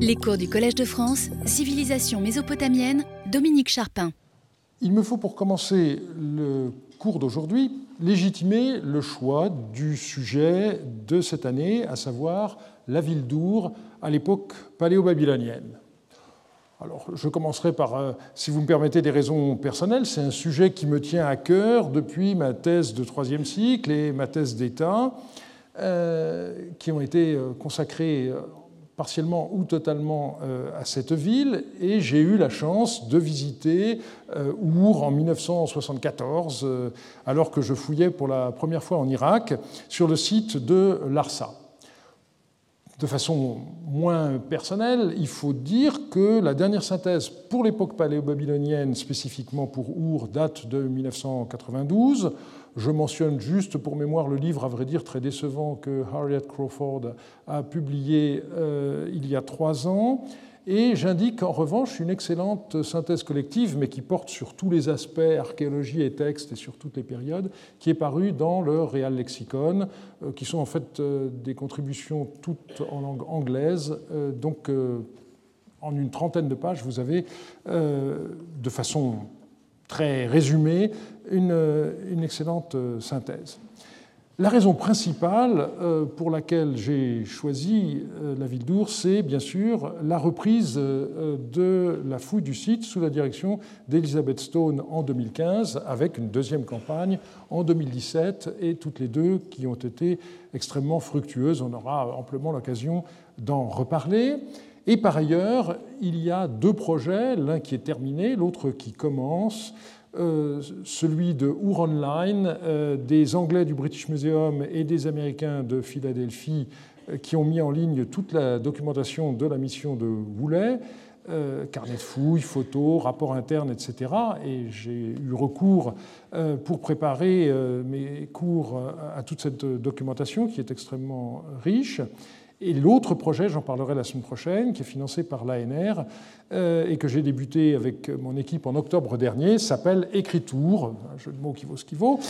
Les cours du Collège de France, Civilisation mésopotamienne, Dominique Charpin. Il me faut pour commencer le cours d'aujourd'hui légitimer le choix du sujet de cette année, à savoir la ville d'Our à l'époque paléo-babylonienne. Alors, je commencerai par, euh, si vous me permettez, des raisons personnelles. C'est un sujet qui me tient à cœur depuis ma thèse de troisième cycle et ma thèse d'État, euh, qui ont été euh, consacrées partiellement ou totalement à cette ville. Et j'ai eu la chance de visiter Our en 1974, alors que je fouillais pour la première fois en Irak, sur le site de Larsa. De façon moins personnelle, il faut dire que la dernière synthèse pour l'époque paléo-babylonienne, spécifiquement pour Our, date de 1992. Je mentionne juste pour mémoire le livre, à vrai dire très décevant, que Harriet Crawford a publié euh, il y a trois ans et j'indique en revanche une excellente synthèse collective, mais qui porte sur tous les aspects, archéologie et texte, et sur toutes les périodes, qui est parue dans le Real Lexicon, euh, qui sont en fait euh, des contributions toutes en langue anglaise. Donc, en une trentaine de pages, vous avez, de façon très résumée, une, excellente synthèse. La raison principale euh, pour laquelle j'ai choisi euh, la ville d'Ours, c'est bien sûr la reprise euh, de la fouille du site sous la direction d'Elizabeth Stone en 2015, avec une deuxième campagne en 2017, et toutes les deux qui ont été extrêmement fructueuses. On aura amplement l'occasion d'en reparler. Et par ailleurs, il y a deux projets, l'un qui est terminé, l'autre qui commence, euh, celui de Our Online, euh, des Anglais du British Museum et des Américains de Philadelphie euh, qui ont mis en ligne toute la documentation de la mission de Woolley, carnet de fouilles, photos, rapports internes, etc. Et j'ai eu recours pour préparer mes cours à toute cette documentation qui est extrêmement riche. Et l'autre projet, j'en parlerai la semaine prochaine, qui est financé par l'ANR euh, et que j'ai débuté avec mon équipe en octobre dernier, s'appelle Écritour, un jeu de mots qui vaut ce qui vaut,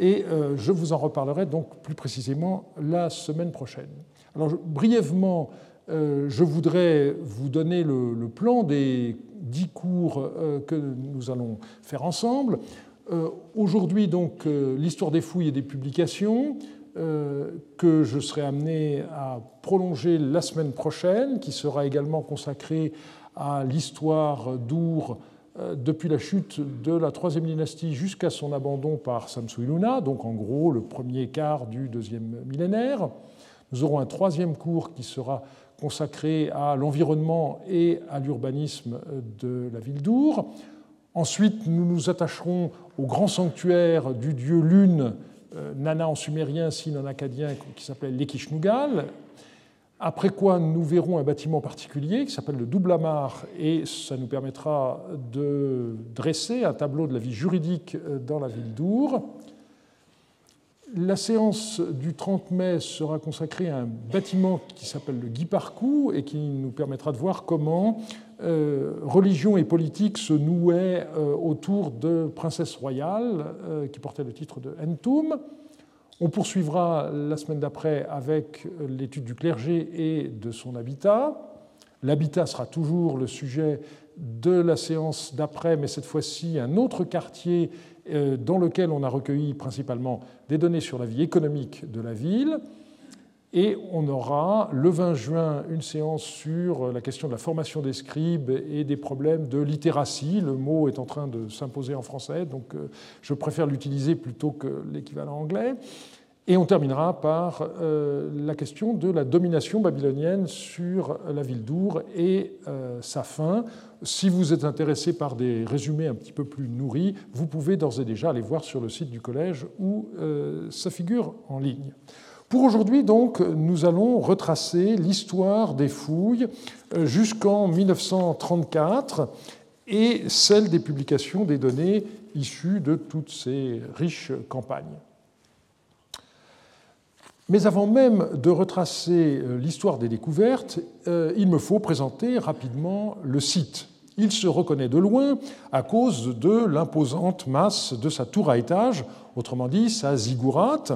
et euh, je vous en reparlerai donc plus précisément la semaine prochaine. Alors brièvement, euh, je voudrais vous donner le, le plan des dix cours que nous allons faire ensemble. Aujourd'hui, donc, l'histoire des fouilles et des publications, que je serai amené à prolonger la semaine prochaine, qui sera également consacrée à l'histoire d'Our euh, depuis la chute de la troisième dynastie jusqu'à son abandon par Samsu-Iluna, donc en gros le premier quart du deuxième millénaire. Nous aurons un troisième cours qui sera consacré à l'environnement et à l'urbanisme de la ville d'Our. Ensuite, nous nous attacherons au grand sanctuaire du dieu Lune euh, Nana en sumérien, Sin en acadien, qui s'appelait l'Ekishnugal. Après quoi, nous verrons un bâtiment particulier qui s'appelle le double amar, et ça nous permettra de dresser un tableau de la vie juridique euh, dans la ville d'Our. La séance du 30 mai sera consacrée à un bâtiment qui s'appelle le Guy Parcours et qui nous permettra de voir comment euh, religion et politique se nouaient euh, autour de princesse royale euh, qui portait le titre de Entum. On poursuivra la semaine d'après avec l'étude du clergé et de son habitat. L'habitat sera toujours le sujet de la séance d'après, mais cette fois-ci un autre quartier dans lequel on a recueilli principalement des données sur la vie économique de la ville. Et on aura le 20 juin une séance sur la question de la formation des scribes et des problèmes de littératie. Le mot est en train de s'imposer en français, donc euh, je préfère l'utiliser plutôt que l'équivalent anglais. Et on terminera par euh, la question de la domination babylonienne sur la ville d'Our et euh, sa fin. Si vous êtes intéressé par des résumés un petit peu plus nourris, vous pouvez d'ores et déjà aller voir sur le site du collège où ça figure en ligne. Pour aujourd'hui, donc, nous allons retracer l'histoire des fouilles euh, jusqu'en 1934 et celle des publications des données issues de toutes ces riches campagnes. Mais avant même de retracer euh, l'histoire des découvertes, euh, il me faut présenter rapidement le site. Il se reconnaît de loin à cause de l'imposante masse de sa tour à étage, autrement dit sa ziggourate,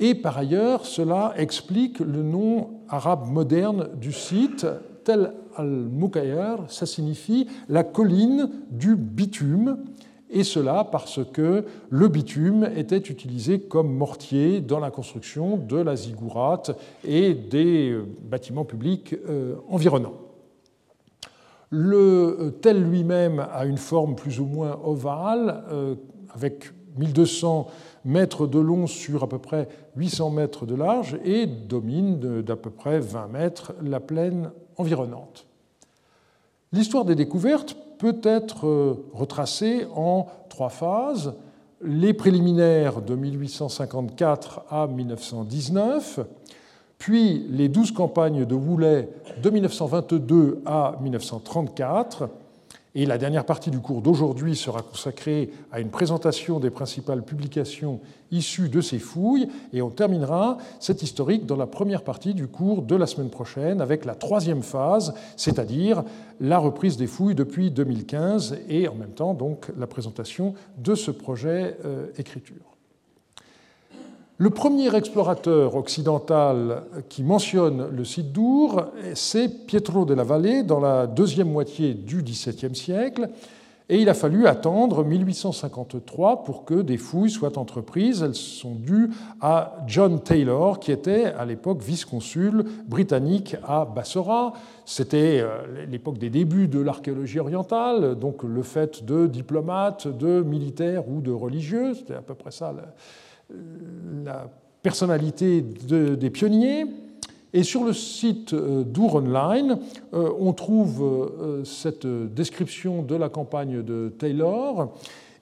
et par ailleurs, cela explique le nom arabe moderne du site, Tel al-Mukayer, ça signifie la colline du bitume, et cela parce que le bitume était utilisé comme mortier dans la construction de la ziggourate et des euh, bâtiments publics euh, environnants. Le tel lui-même a une forme plus ou moins ovale, avec 1200 mètres de long sur à peu près 800 mètres de large et domine d'à peu près 20 mètres la plaine environnante. L'histoire des découvertes peut être euh, retracée en trois phases. Les préliminaires de 1854 à 1919, puis les douze campagnes de Woolley de 1922 à 1934, et la dernière partie du cours d'aujourd'hui sera consacrée à une présentation des principales publications issues de ces fouilles. Et on terminera cette historique dans la première partie du cours de la semaine prochaine avec la troisième phase, c'est-à-dire la reprise des fouilles depuis 2015 et en même temps donc la présentation de ce projet euh, écriture. Le premier explorateur occidental qui mentionne le site d'Our, c'est Pietro della Valle dans la deuxième moitié du XVIIe siècle. Et il a fallu attendre 1853 pour que des fouilles soient entreprises. Elles sont dues à John Taylor, qui était à l'époque vice-consul britannique à Bassora. C'était euh, l'époque des débuts de l'archéologie orientale, donc le fait de diplomates, de militaires ou de religieux. C'était à peu près ça la personnalité des pionniers. Et sur le site euh, d'Our Online, euh, on trouve euh, cette description de la campagne de Taylor.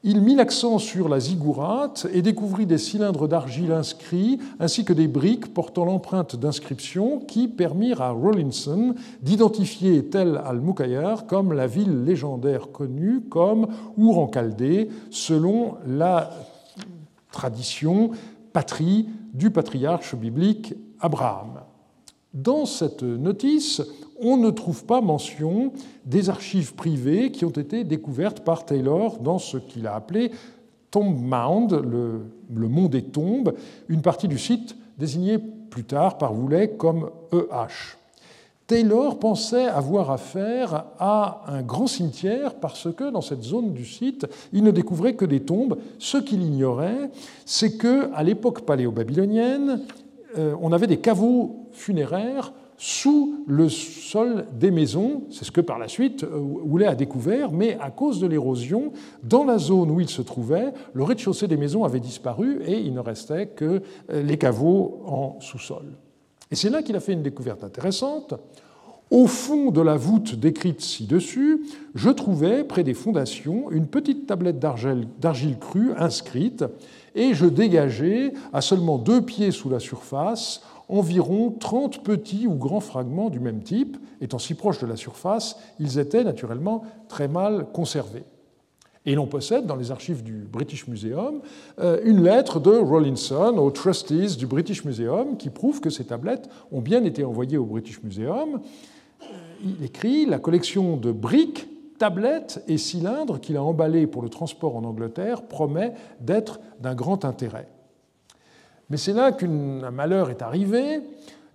Il mit l'accent sur la ziggourate et découvrit des cylindres d'argile inscrits ainsi que des briques portant l'empreinte d'inscription qui permirent à Rawlinson d'identifier Tel al-Mukayyar comme la ville légendaire connue comme Our en Chaldée selon la tradition, patrie du patriarche biblique Abraham. Dans cette notice, on ne trouve pas mention des archives privées qui ont été découvertes par Taylor dans ce qu'il a appelé Tomb Mound, le, mont des tombes, une partie du site désignée plus tard par Voulet comme EH. Taylor pensait avoir affaire à un grand cimetière parce que dans cette zone du site, il ne découvrait que des tombes. Ce qu'il ignorait, c'est que à l'époque paléo-babylonienne, euh, on avait des caveaux funéraires sous le sol des maisons. C'est ce que par la suite Houlet a découvert, mais à cause de l'érosion, dans la zone où il se trouvait, le rez-de-chaussée des maisons avait disparu et il ne restait que euh, les caveaux en sous-sol. Et c'est là qu'il a fait une découverte intéressante. Au fond de la voûte décrite ci-dessus, je trouvais, près des fondations, une petite tablette d'argile crue inscrite, et je dégageais, à seulement deux pieds sous la surface, environ 30 petits ou grands fragments du même type. Étant si proches de la surface, ils étaient naturellement très mal conservés. Et l'on possède dans les archives du British Museum euh, une lettre de Rawlinson aux trustees du British Museum qui prouve que ces tablettes ont bien été envoyées au British Museum. Il écrit La collection de briques, tablettes et cylindres qu'il a emballés pour le transport en Angleterre promet d'être d'un grand intérêt. Mais c'est là qu'un malheur est arrivé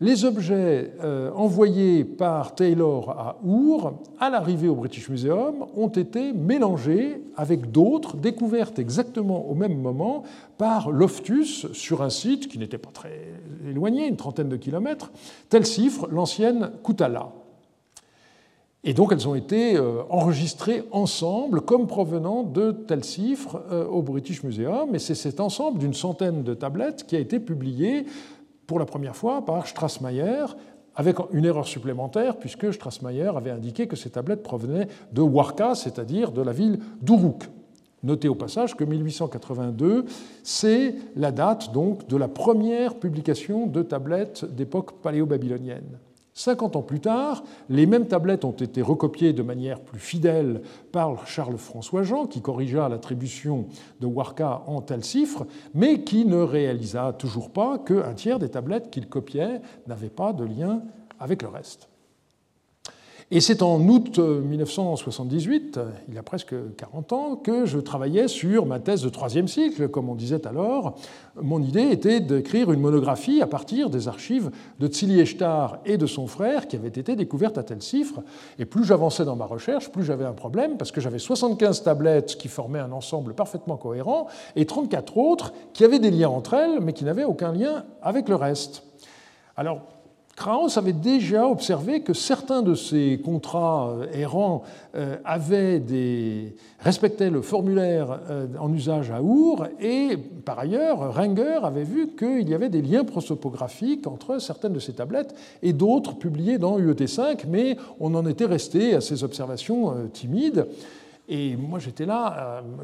les objets euh, envoyés par Taylor à Our, à l'arrivée au British Museum, ont été mélangés avec d'autres découvertes exactement au même moment par Loftus sur un site qui n'était pas très éloigné, une trentaine de kilomètres, tel cifre l'ancienne Koutala. Et donc elles ont été euh, enregistrées ensemble comme provenant de tel cifre euh, au British Museum. Et c'est cet ensemble d'une centaine de tablettes qui a été publié pour la première fois par Strassmayer, avec une erreur supplémentaire, puisque Strassmayer avait indiqué que ces tablettes provenaient de Warka, c'est-à-dire de la ville d'Uruk. Notez au passage que 1882, c'est la date donc de la première publication de tablettes d'époque paléo-babylonienne. 50 ans plus tard, les mêmes tablettes ont été recopiées de manière plus fidèle par Charles-François Jean, qui corrigea l'attribution de Warka en tel cifre, mais qui ne réalisa toujours pas qu'un tiers des tablettes qu'il copiait n'avaient pas de lien avec le reste. Et c'est en août 1978, euh, il y a presque 40 ans, que je travaillais sur ma thèse de troisième cycle, comme on disait alors. Mon idée était d'écrire une monographie à partir des archives de Tzili Eshtar et de son frère qui avaient été découvertes à tel cifre. Et plus j'avançais dans ma recherche, plus j'avais un problème parce que j'avais 75 tablettes qui formaient un ensemble parfaitement cohérent et 34 autres qui avaient des liens entre elles mais qui n'avaient aucun lien avec le reste. Alors, Krauss avait déjà observé que certains de ces contrats euh, errants euh, respectaient le formulaire euh, en usage à Our, et par ailleurs, Renger avait vu qu'il y avait des liens prosopographiques entre certaines de ces tablettes et d'autres publiées dans UET5, mais on en était resté à ces observations timides. Et moi, j'étais là à me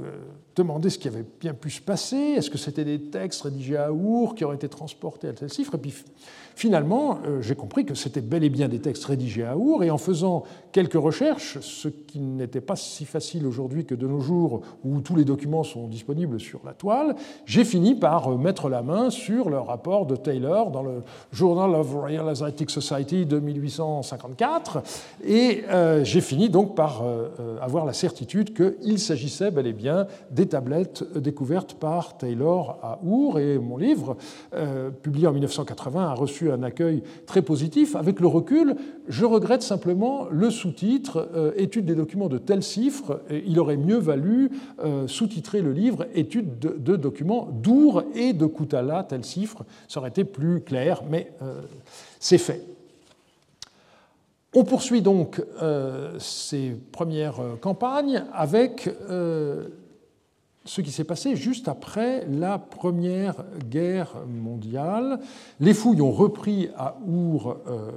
demander ce qui avait bien pu se passer. Est-ce que c'était des textes rédigés à Our qui auraient été transportés à tel chiffre Et puis, Finalement, euh, j'ai compris que c'était bel et bien des textes rédigés à Our, et en faisant quelques recherches, ce qui n'était pas si facile aujourd'hui que de nos jours, où tous les documents sont disponibles sur la toile, j'ai fini par euh, mettre la main sur le rapport de Taylor dans le Journal of Royal Asiatic Society de 1854, et euh, j'ai fini donc par avoir la certitude qu'il s'agissait bel et bien des tablettes découvertes par Taylor à Our, et mon livre, publié en 1980, a reçu un accueil très positif. Avec le recul, je regrette simplement le sous-titre euh, Étude des documents de tel cifre. Il aurait mieux valu euh, sous-titrer le livre Étude de, documents d'Our et de Koutala, tel cifre. Ça aurait été plus clair, mais euh, c'est fait. On poursuit donc ces premières campagnes avec ce qui s'est passé juste après la Première Guerre mondiale. Les fouilles ont repris à Our euh,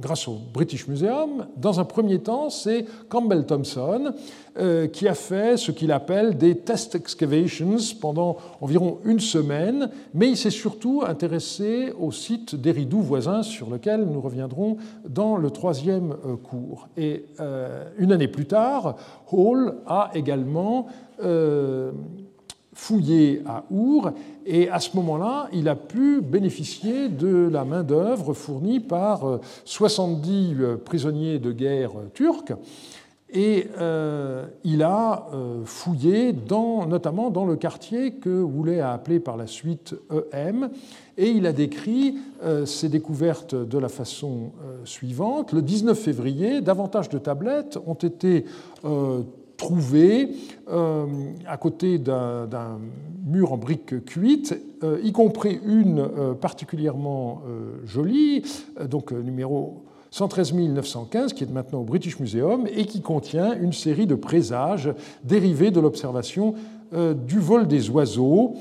grâce au British Museum. Dans un premier temps, c'est Campbell Thompson euh, qui a fait ce qu'il appelle des test excavations pendant environ une semaine, mais il s'est surtout intéressé au site d'Eridou voisin sur lequel nous reviendrons dans le troisième euh, cours. Et une année plus tard, Hall a également euh, fouillé à Our, et à ce moment-là, il a pu bénéficier de la main-d'œuvre fournie par 70 euh, euh, prisonniers de guerre turcs. Et il a fouillé dans, notamment dans le quartier que Woulet a appelé par la suite EM, et il a décrit ses découvertes de la façon suivante. Le 19 février, davantage de tablettes ont été trouvé euh, à côté d'un mur en briques cuites, euh, y compris une euh, particulièrement jolie, donc numéro 113 915, qui est maintenant au British Museum, et qui contient une série de présages dérivés de l'observation du vol des oiseaux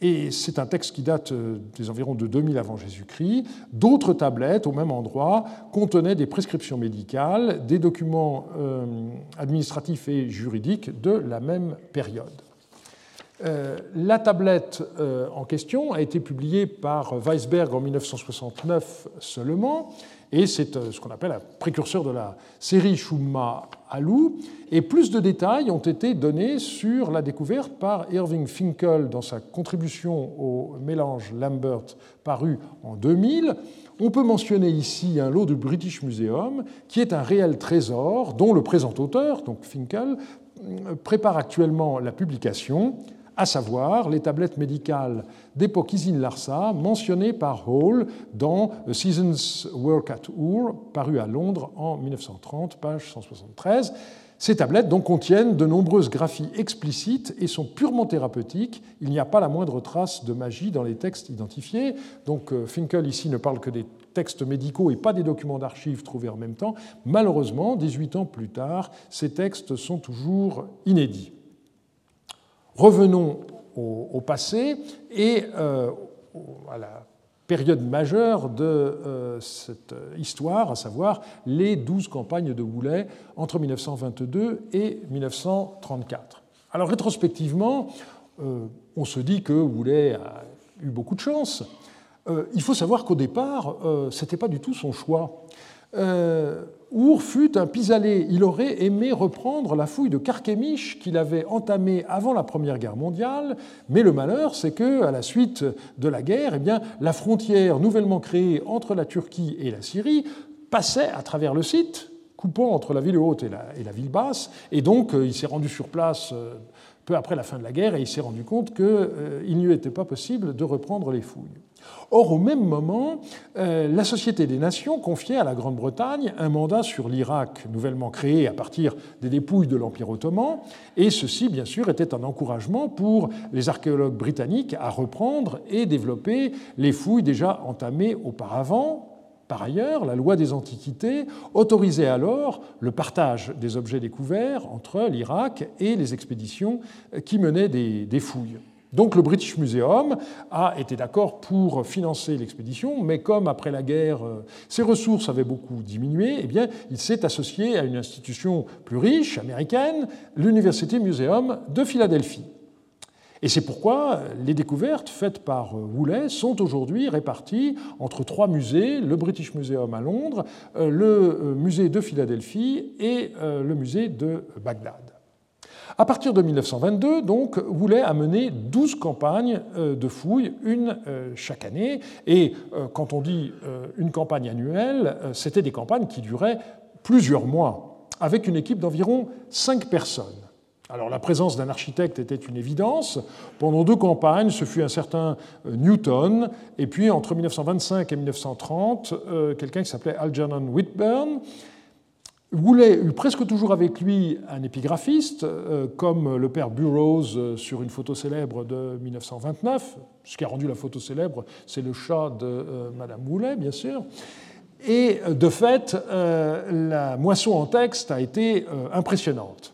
et c'est un texte qui date euh, des environs de 2000 avant Jésus-Christ. D'autres tablettes au même endroit contenaient des prescriptions médicales, des documents euh, administratifs et juridiques de la même période. Euh, la tablette en question a été publiée par Weisberg en 1969 seulement, et c'est ce qu'on appelle un précurseur de la série Shumma Alou. Et plus de détails ont été donnés sur la découverte par Irving Finkel dans sa contribution au mélange Lambert paru en 2000. On peut mentionner ici un lot du British Museum, qui est un réel trésor dont le présent auteur, donc Finkel, prépare actuellement la publication, à savoir les tablettes médicales d'époque Isin Larsa mentionnées par Hall dans A Season's Work at Ur, paru à Londres en 1930, page 173. Ces tablettes donc contiennent de nombreuses graphies explicites et sont purement thérapeutiques. Il n'y a pas la moindre trace de magie dans les textes identifiés. Donc euh, Finkel ici ne parle que des textes médicaux et pas des documents d'archives trouvés en même temps. Malheureusement, 18 ans plus tard, ces textes sont toujours inédits. Revenons au, passé et euh, à la période majeure de euh, cette histoire, à savoir les douze campagnes de Woulet entre 1922 et 1934. Alors rétrospectivement, euh, on se dit que Woulet a eu beaucoup de chance. Euh, il faut savoir qu'au départ, ce n'était pas du tout son choix. Our fut un pis-aller. Il aurait aimé reprendre la fouille de Carchemish qu'il avait entamée avant la Première Guerre mondiale, mais le malheur, c'est que, à la suite de la guerre, eh bien, la frontière nouvellement créée entre la Turquie et la Syrie passait à travers le site coupant entre la ville haute et la, ville basse. Et donc, il s'est rendu sur place peu après la fin de la guerre et il s'est rendu compte qu'il n'y était pas possible de reprendre les fouilles. Or, au même moment, euh, la Société des Nations confiait à la Grande-Bretagne un mandat sur l'Irak nouvellement créé à partir des dépouilles de l'Empire ottoman, et ceci, bien sûr, était un encouragement pour les archéologues britanniques à reprendre et développer les fouilles déjà entamées auparavant, par ailleurs, la loi des Antiquités autorisait alors le partage des objets découverts entre l'Irak et les expéditions qui menaient des fouilles. Donc le British Museum a été d'accord pour financer l'expédition, mais comme après la guerre euh, ses ressources avaient beaucoup diminué, eh il s'est associé à une institution plus riche, américaine, l'University Museum de Philadelphie. Et c'est pourquoi les découvertes faites par euh, Woolley sont aujourd'hui réparties entre trois musées, le British Museum à Londres, euh, le musée de Philadelphie et le musée de Bagdad. À partir de 1922, donc, Woolley a mené 12 campagnes euh, de fouilles, une euh, chaque année. Et euh, quand on dit une campagne annuelle, c'était des campagnes qui duraient plusieurs mois, avec une équipe d'environ 5 personnes. Alors la présence d'un architecte était une évidence. Pendant deux campagnes, ce fut un certain Newton, et puis entre 1925 et 1930, quelqu'un qui s'appelait Algernon Whitburn, Woolley eut presque toujours avec lui un épigraphiste, euh, comme le père Burroughs euh, sur une photo célèbre de 1929. Ce qui a rendu la photo célèbre, c'est le chat de euh, Madame Woolley, bien sûr. Et de fait, la moisson en texte a été impressionnante.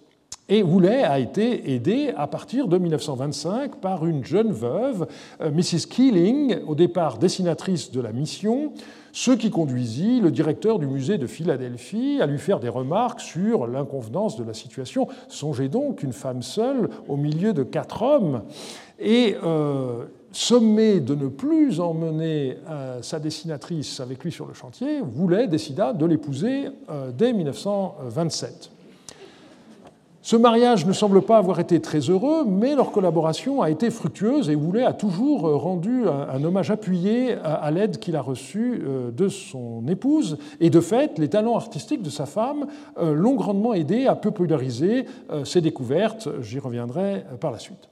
Et Woolley a été aidé à partir de 1925 par une jeune veuve, Mrs. Keeling, au départ dessinatrice de la mission, ce qui conduisit le directeur du musée de Philadelphie à lui faire des remarques sur l'inconvenance de la situation. Songez donc une femme seule au milieu de quatre hommes. Et euh, sommé de ne plus emmener euh, sa dessinatrice avec lui sur le chantier, Voulet décida de l'épouser euh, dès 1927. Ce mariage ne semble pas avoir été très heureux, mais leur collaboration a été fructueuse et Woolley a toujours rendu un hommage appuyé à l'aide qu'il a reçue euh, de son épouse. Et de fait, les talents artistiques de sa femme euh, l'ont grandement aidé à populariser euh, ses découvertes. J'y reviendrai par la suite.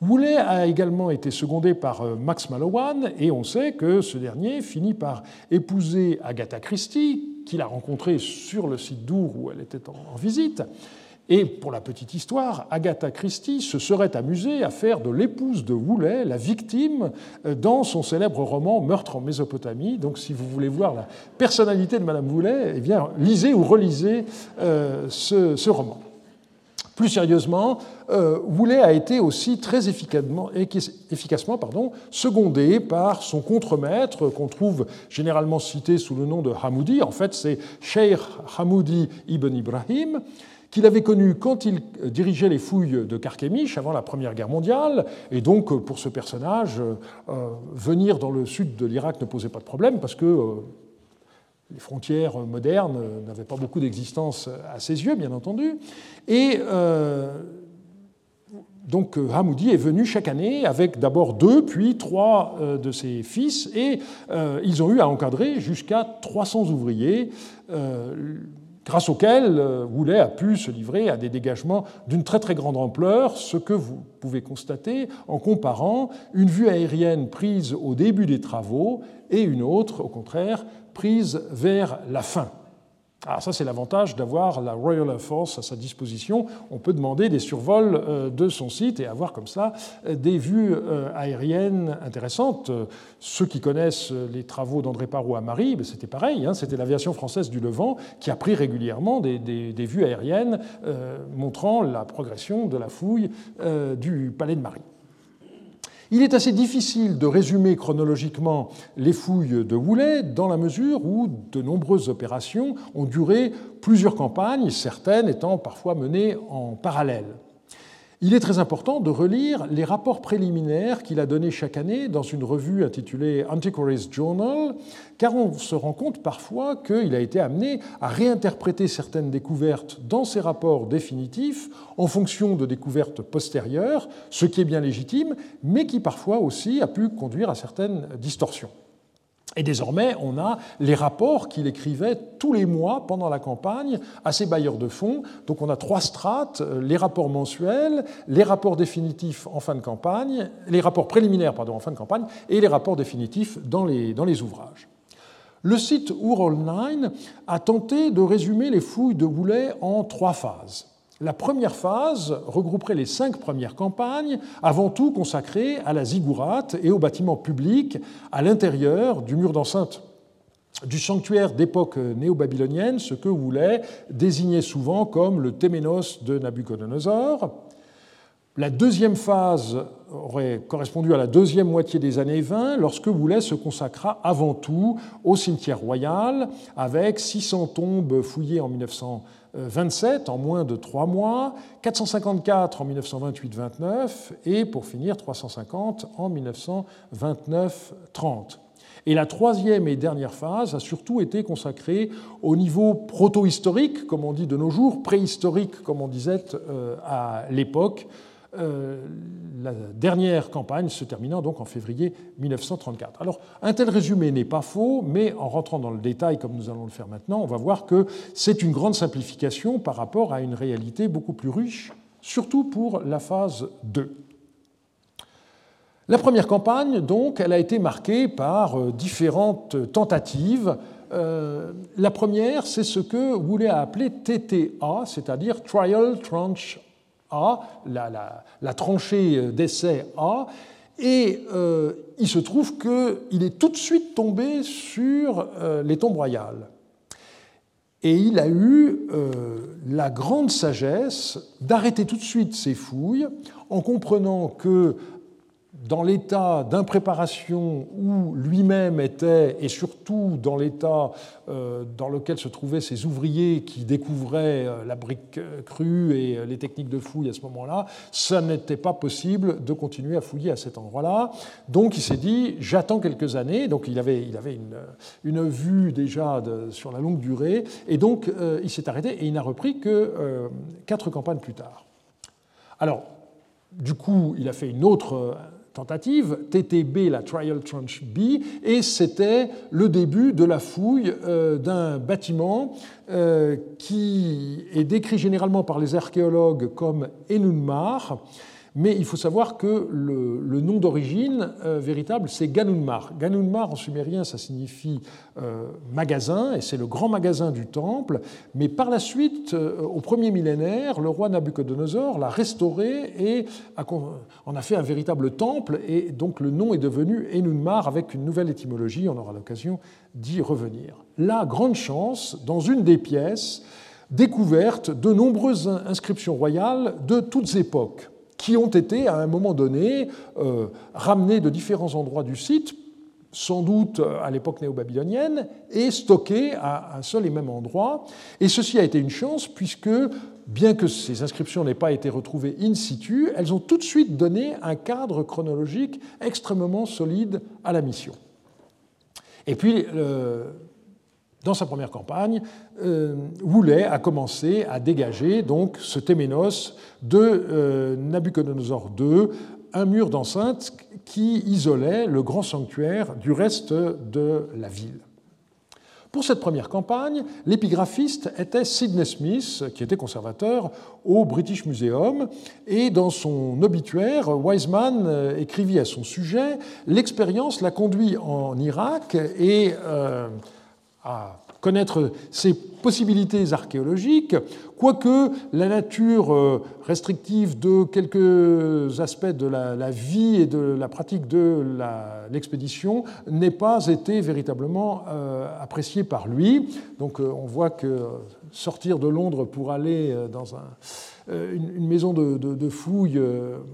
Woolley a également été secondé par Max Mallowan et on sait que ce dernier finit par épouser Agatha Christie, qu'il a rencontrée sur le site d'Our où elle était en visite. Et pour la petite histoire, Agatha Christie se serait amusée à faire de l'épouse de Woolley la victime euh, dans son célèbre roman Meurtre en Mésopotamie. Donc, si vous voulez voir la personnalité de Madame Woolley, eh bien, lisez ou relisez euh, ce, roman. Plus sérieusement, euh, Woolley a été aussi très efficacement, efficacement secondé par son contremaître, qu'on trouve généralement cité sous le nom de Hamoudi. En fait, c'est Sheikh Hamoudi ibn Ibrahim, qu'il avait connu quand il dirigeait les fouilles de Carchemish avant la Première Guerre mondiale. Et donc, pour ce personnage, euh, venir dans le sud de l'Irak ne posait pas de problème parce que euh, les frontières modernes n'avaient pas beaucoup d'existence à ses yeux, bien entendu. Et euh, donc Hamoudi est venu chaque année avec d'abord deux, puis trois de ses fils, et ils ont eu à encadrer jusqu'à 300 ouvriers grâce auquel euh, Woolley a pu se livrer à des dégagements d'une très très grande ampleur, ce que vous pouvez constater en comparant une vue aérienne prise au début des travaux et une autre, au contraire, prise vers la fin. Ah, ça, c'est l'avantage d'avoir la Royal Air Force à sa disposition. On peut demander des survols euh, de son site et avoir comme ça euh, des vues euh, aériennes intéressantes. Ceux qui connaissent les travaux d'André Parot à Marie, ben, c'était pareil. Hein. c'était l'aviation française du Levant qui a pris régulièrement des vues aériennes montrant la progression de la fouille du palais de Marie. Il est assez difficile de résumer chronologiquement les fouilles de Woolley dans la mesure où de nombreuses opérations ont duré plusieurs campagnes, certaines étant parfois menées en parallèle. Il est très important de relire les rapports préliminaires qu'il a donnés chaque année dans une revue intitulée Antiquaries Journal, car on se rend compte parfois qu'il a été amené à réinterpréter certaines découvertes dans ses rapports définitifs en fonction de découvertes postérieures, ce qui est bien légitime, mais qui parfois aussi a pu conduire à certaines distorsions. Et désormais, on a les rapports qu'il écrivait tous les mois pendant la campagne à ses bailleurs de fonds. Donc on a trois strates, euh, les rapports mensuels, les rapports définitifs en fin de campagne, les rapports préliminaires pardon, en fin de campagne, et les rapports définitifs dans les, ouvrages. Le site Ural 9 a tenté de résumer les fouilles de Boulet en trois phases. La première phase regrouperait les cinq premières campagnes, avant tout consacrées à la ziggourate et aux bâtiments publics à l'intérieur du mur d'enceinte du sanctuaire d'époque néo-babylonienne, ce que voulait désigner souvent comme le Téménos de Nabucodonosor. La deuxième phase aurait correspondu à la deuxième moitié des années 20, lorsque Boulet se consacra avant tout au cimetière royal, avec 600 tombes fouillées en 1900. 27 en moins de trois mois, 454 en 1928-29 et pour finir 350 en 1929-30. Et la troisième et dernière phase a surtout été consacrée au niveau proto-historique, comme on dit de nos jours, préhistorique, comme on disait euh, à l'époque, la dernière campagne se terminant donc en février 1934. Alors, un tel résumé n'est pas faux, mais en rentrant dans le détail, comme nous allons le faire maintenant, on va voir que c'est une grande simplification par rapport à une réalité beaucoup plus riche, surtout pour la phase 2. La première campagne, donc, elle a été marquée par euh, différentes tentatives. Euh, la première, c'est ce que voulait appeler TTA, c'est-à-dire Trial Tranche la, tranchée d'essai A, et euh, il se trouve qu'il est tout de suite tombé sur euh, les tombes royales. Et il a eu euh, la grande sagesse d'arrêter tout de suite ses fouilles en comprenant que dans l'état d'impréparation où lui-même était, et surtout dans l'état euh, dans lequel se trouvaient ces ouvriers qui découvraient euh, la brique crue et euh, les techniques de fouille à ce moment-là, ça n'était pas possible de continuer à fouiller à cet endroit-là. Donc il s'est dit, j'attends quelques années, donc il avait, il avait une, une vue déjà sur la longue durée, et donc il s'est arrêté et il n'a repris que quatre campagnes plus tard. Alors, du coup, il a fait une autre tentative, TTB, la Trial Tranche B, et c'était le début de la fouille euh, d'un bâtiment euh, qui est décrit généralement par les archéologues comme Enunmar, mais il faut savoir que le, nom d'origine euh, véritable, c'est Ganunmar. Ganunmar en sumérien, ça signifie euh, magasin, et c'est le grand magasin du temple. Mais par la suite, euh, au premier millénaire, le roi Nabucodonosor l'a restauré et en a fait un véritable temple, et donc le nom est devenu Enunmar avec une nouvelle étymologie. On aura l'occasion d'y revenir. La grande chance, dans une des pièces, découverte de nombreuses inscriptions royales de toutes époques qui ont été à un moment donné euh, ramenés de différents endroits du site, sans doute euh, à l'époque néo-babylonienne, et stockés à un seul et même endroit. Et ceci a été une chance puisque, bien que ces inscriptions n'aient pas été retrouvées in situ, elles ont tout de suite donné un cadre chronologique extrêmement solide à la mission. Et puis, dans sa première campagne, euh, a commencé à dégager donc ce téménos de euh, Nabucodonosor II, un mur d'enceinte qui isolait le grand sanctuaire du reste de la ville. Pour cette première campagne, l'épigraphiste était Sidney Smith, qui était conservateur au British Museum, et dans son obituaire, Wiseman euh, écrivit à son sujet L'expérience l'a conduit en Irak et euh, à connaître ses possibilités archéologiques, quoique la nature euh, restrictive de quelques aspects de la, vie et de la pratique de l'expédition n'ait pas été véritablement euh, appréciée par lui. Donc euh, on voit que sortir de Londres pour aller dans une, maison de, de fouilles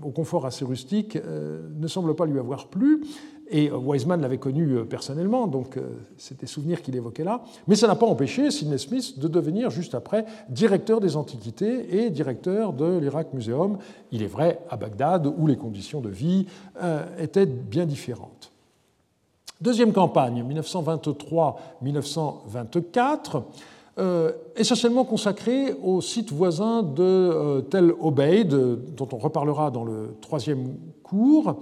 au confort assez rustique ne semble pas lui avoir plu. Et Wiseman l'avait connu euh, personnellement, donc euh, c'est des souvenirs qu'il évoquait là. Mais ça n'a pas empêché Sidney Smith de devenir juste après directeur des Antiquités et directeur de l'Irak Museum, il est vrai, à Bagdad, où les conditions de vie euh, étaient bien différentes. Deuxième campagne, 1923-1924, essentiellement consacrée au site voisin de Tel Obeid, dont on reparlera dans le troisième cours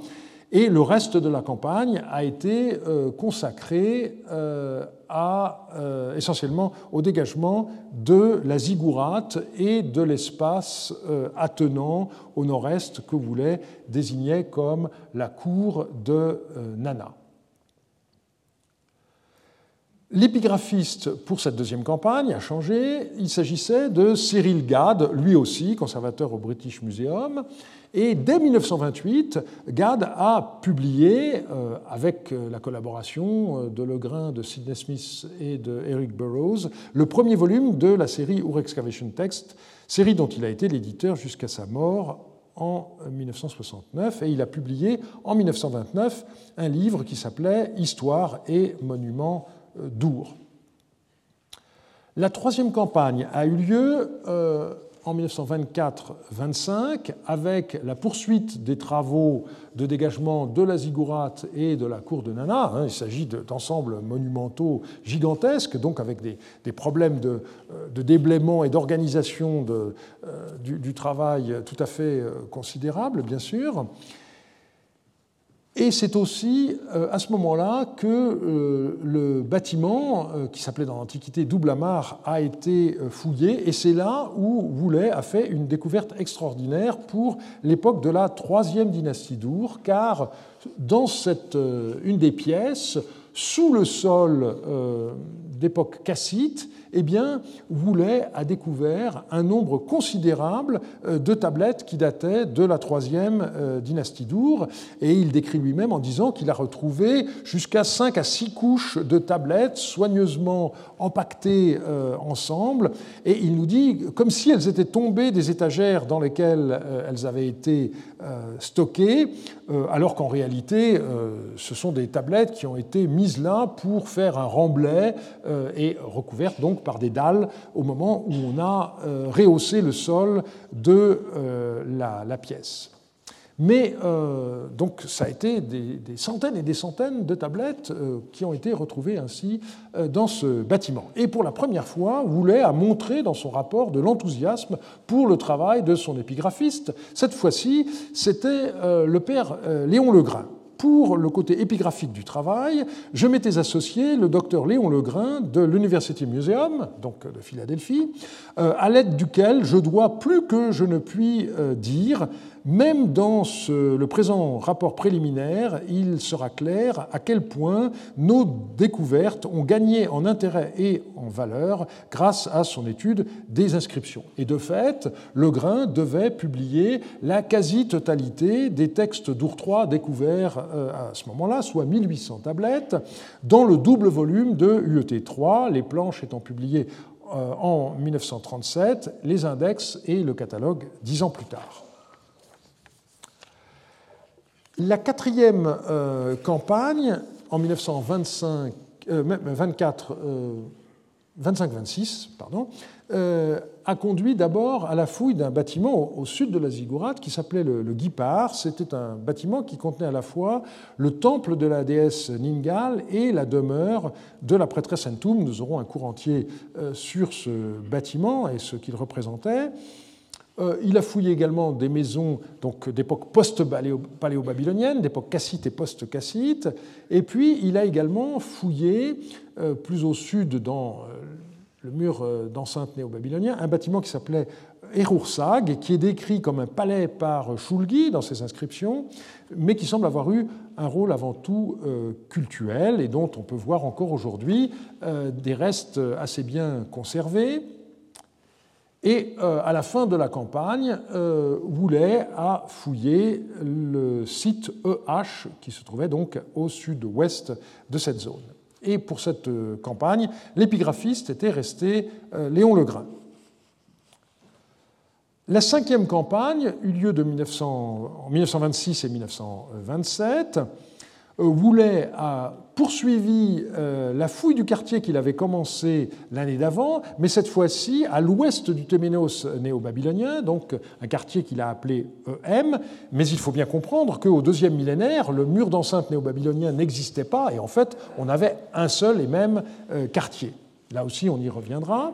Et le reste de la campagne a été euh, consacré euh, euh, essentiellement au dégagement de la ziggourate et de l'espace attenant au nord-est que voulait désigner comme la cour de Nana. L'épigraphiste pour cette deuxième campagne a changé. Il s'agissait de Cyril Gad, lui aussi conservateur au British Museum. Et dès 1928, Gad a publié, euh, avec euh, la collaboration euh, de Legrain, de Sidney Smith et de Eric Burroughs, le premier volume de la série Ur Excavation Text, série dont il a été l'éditeur jusqu'à sa mort en 1969. Et il a publié en 1929 un livre qui s'appelait Histoire et monuments La troisième campagne a eu lieu euh, en 1924-25 avec la poursuite des travaux de dégagement de la ziggourate et de la cour de Nana. Hein. Il s'agit d'ensembles monumentaux gigantesques, donc avec des, problèmes de, euh, de, déblaiement et d'organisation euh, du, travail tout à fait considérables, bien sûr. Et c'est aussi euh, à ce moment-là que euh, le bâtiment, euh, qui s'appelait dans l'Antiquité Double Amar, a été fouillé. Et c'est là où Voulet a fait une découverte extraordinaire pour l'époque de la troisième dynastie d'Our, car dans cette, une des pièces, sous le sol d'époque cassite, eh bien, Voulet a découvert un nombre considérable euh, de tablettes qui dataient de la troisième euh, dynastie d'Our, et il décrit lui-même en disant qu'il a retrouvé jusqu'à 5 à 6 couches de tablettes soigneusement empaquetées euh, ensemble, et il nous dit comme si elles étaient tombées des étagères dans lesquelles elles avaient été stockées, alors qu'en réalité, ce sont des tablettes qui ont été mises là pour faire un remblai et recouvertes donc par des dalles au moment où on a euh, rehaussé le sol de euh, la, pièce. Mais euh, donc ça a été des, centaines et des centaines de tablettes qui ont été retrouvées ainsi dans ce bâtiment. Et pour la première fois, Voulet a montré dans son rapport de l'enthousiasme pour le travail de son épigraphiste. Cette fois-ci, c'était le père Léon Legrain pour le côté épigraphique du travail, je m'étais associé le docteur Léon Legrain de l'University Museum, donc de Philadelphie, euh, à l'aide duquel je dois plus que je ne puis euh, dire même dans le présent rapport préliminaire, il sera clair à quel point nos découvertes ont gagné en intérêt et en valeur grâce à son étude des inscriptions. Et de fait, Legrain devait publier la quasi-totalité des textes d'Our découverts euh, à ce moment-là, soit 1800 tablettes, dans le double volume de UET 3, les planches étant publiées euh, en 1937, les index et le catalogue dix ans plus tard. La quatrième euh, campagne, en 1925, 24, 25-26, pardon, euh, a conduit d'abord à la fouille d'un bâtiment au, sud de la Ziggourate qui s'appelait le, le Guipar. C'était un bâtiment qui contenait à la fois le temple de la déesse Ningal et la demeure de la prêtresse Entum. Nous aurons un cours entier euh, sur ce bâtiment et ce qu'il représentait. Euh, il a fouillé également des maisons d'époque post-paléo-babylonienne, d'époque cassite et post-cassite. Et puis, il a également fouillé, euh, plus au sud, dans euh, le mur d'enceinte néo-babylonien, un bâtiment qui s'appelait Erursag, qui est décrit comme un palais par Shulgi dans ses inscriptions, mais qui semble avoir eu un rôle avant tout cultuel, et dont on peut voir encore aujourd'hui des restes assez bien conservés. Et euh, à la fin de la campagne, euh, Woulet a fouillé le site EH qui se trouvait donc au sud-ouest de cette zone. Et pour cette euh, campagne, l'épigraphiste était resté Léon Legrain. La cinquième campagne eut lieu de 1900, en 1926 et 1927. Woulet a poursuivi euh, la fouille du quartier qu'il avait commencé l'année d'avant, mais cette fois-ci à l'ouest du Téménos néo-babylonien, donc un quartier qu'il a appelé EM. Mais il faut bien comprendre qu'au deuxième millénaire, le mur d'enceinte néo-babylonien n'existait pas, et en fait, on avait un seul et même euh, quartier. Là aussi, on y reviendra.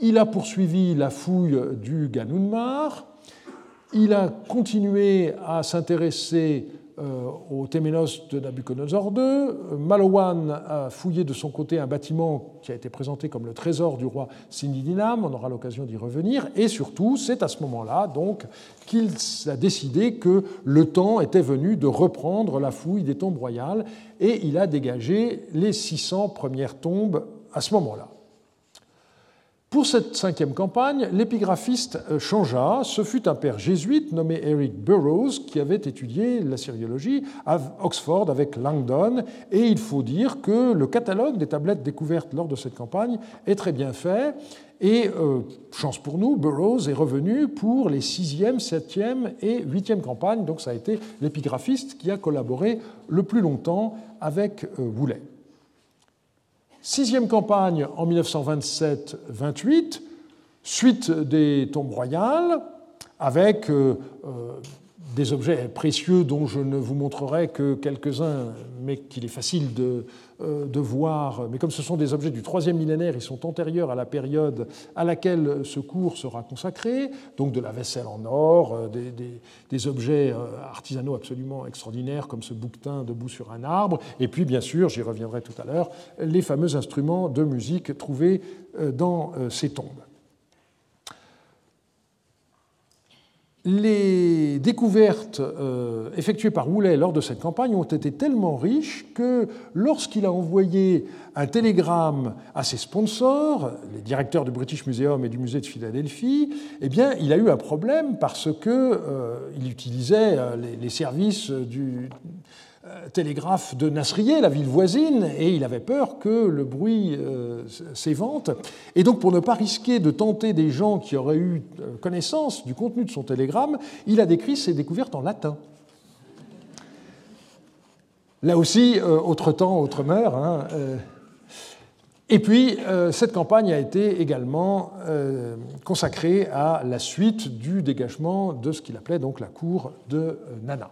Il a poursuivi la fouille du Ganunmar. Il a continué à s'intéresser euh, au Téménos de Nabucodonosor II. Malowan a fouillé de son côté un bâtiment qui a été présenté comme le trésor du roi Sinidinam, on aura l'occasion d'y revenir, et surtout, c'est à ce moment-là donc qu'il a décidé que le temps était venu de reprendre la fouille des tombes royales, et il a dégagé les 600 premières tombes à ce moment-là. Pour cette cinquième campagne, l'épigraphiste euh, changea. Ce fut un père jésuite nommé Eric Burroughs qui avait étudié la syriologie à Oxford avec Langdon. Et il faut dire que le catalogue des tablettes découvertes lors de cette campagne est très bien fait. Et euh, chance pour nous, Burroughs est revenu pour les sixième, septième et huitième campagnes. Donc ça a été l'épigraphiste qui a collaboré le plus longtemps avec euh, Woolley. Sixième campagne en 1927-28, suite des tombes royales, avec euh, euh, des objets précieux dont je ne vous montrerai que quelques-uns, mais qu'il est facile de, euh, de, voir. Mais comme ce sont des objets du troisième millénaire, ils sont antérieurs à la période à laquelle ce cours sera consacré, donc de la vaisselle en or, euh, des, des, objets euh, artisanaux absolument extraordinaires comme ce bouquetin debout sur un arbre, et puis bien sûr, j'y reviendrai tout à l'heure, les fameux instruments de musique trouvés dans ces tombes. Les découvertes euh, effectuées par Woolley lors de cette campagne ont été tellement riches que lorsqu'il a envoyé un télégramme à ses sponsors, les directeurs du British Museum et du musée de Philadelphie, eh bien, il a eu un problème parce qu'il euh, utilisait euh, les, services du, télégraphe de Nasrié, la ville voisine, et il avait peur que le bruit euh, s'évente. Et donc, pour ne pas risquer de tenter des gens qui auraient eu euh, connaissance du contenu de son télégramme, il a décrit ses découvertes en latin. Là aussi, autre temps, autre mœurs. Hein, et puis, cette campagne a été également consacrée à la suite du dégagement de ce qu'il appelait donc la cour de Nana.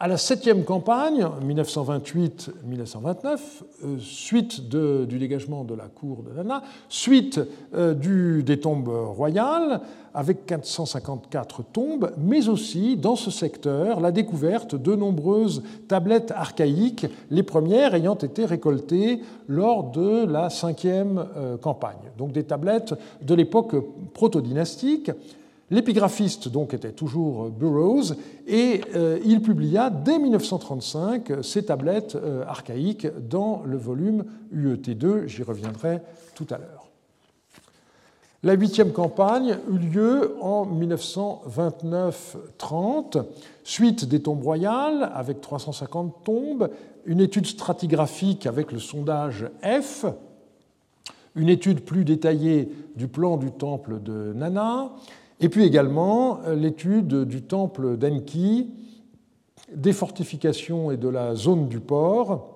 À la septième campagne, 1928-1929, euh, suite du dégagement de la cour de Nana, suite euh, des tombes royales, avec 454 tombes, mais aussi dans ce secteur la découverte de nombreuses tablettes archaïques, les premières ayant été récoltées lors de la cinquième euh, campagne. Donc des tablettes de l'époque protodynastique L'épigraphiste donc était toujours Burroughs et euh, il publia dès 1935 ces tablettes euh, archaïques dans le volume UET2, j'y reviendrai tout à l'heure. La huitième campagne eut lieu en 1929-30, suite des tombes royales avec 350 tombes, une étude stratigraphique avec le sondage F, une étude plus détaillée du plan du temple de Nana, et puis également euh, l'étude du temple d'Enki, des fortifications et de la zone du port.